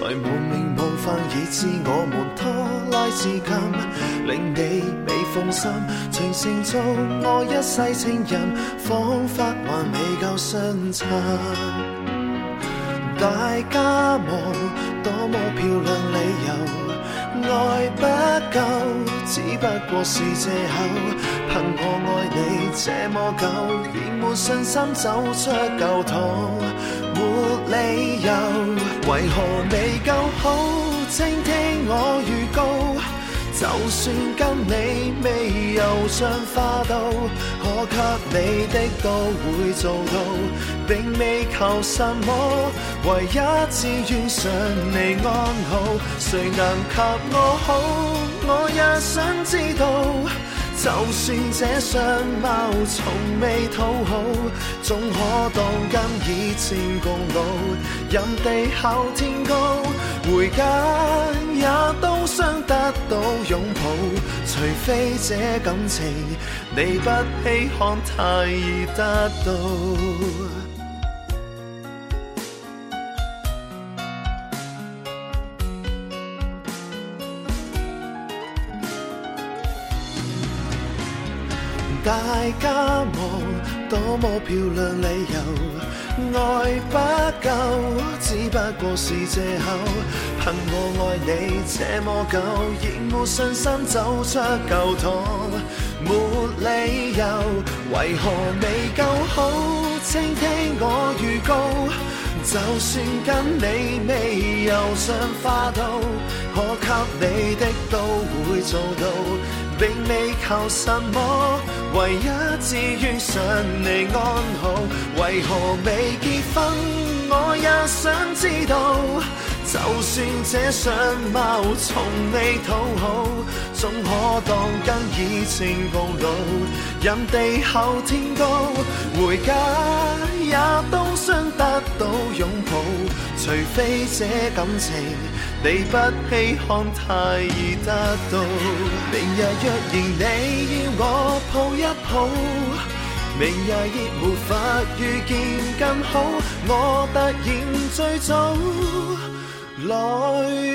才無名無份，以致我们拖拉至今，令你未放心，全成做我一世情人，仿佛還未夠相襯。大家望多麼漂亮理由，愛不夠，只不過是藉口。凭我愛你這麼久，已没信心走出舊土，沒理由，為何你？请听我预告，就算跟你未有相花到，可给你的都会做到，并未求什么，唯一志愿想你安好，谁能及我好，我也想知道。就算这相貌从未讨好，总可当金以钱共老。任地厚天高，回家也都想得到拥抱。除非这感情你不稀罕，太易得到。大家望，多么漂亮理由，爱不够，只不过是借口。恨我爱你这么久，亦没信心走出旧堂，没理由，为何未够好？请听我预告，就算跟你未游上花道，可给你的。做到，并未求什么，唯一只愿想你安好。为何未结婚，我也想知道。就算这相貌从未讨好，总可当跟以前暴露，任地厚天高，回家也都想得到拥抱。除非这感情你不稀罕太易得到。明日若然你要我抱一抱，明日亦无法遇见更好。我突然最早。来。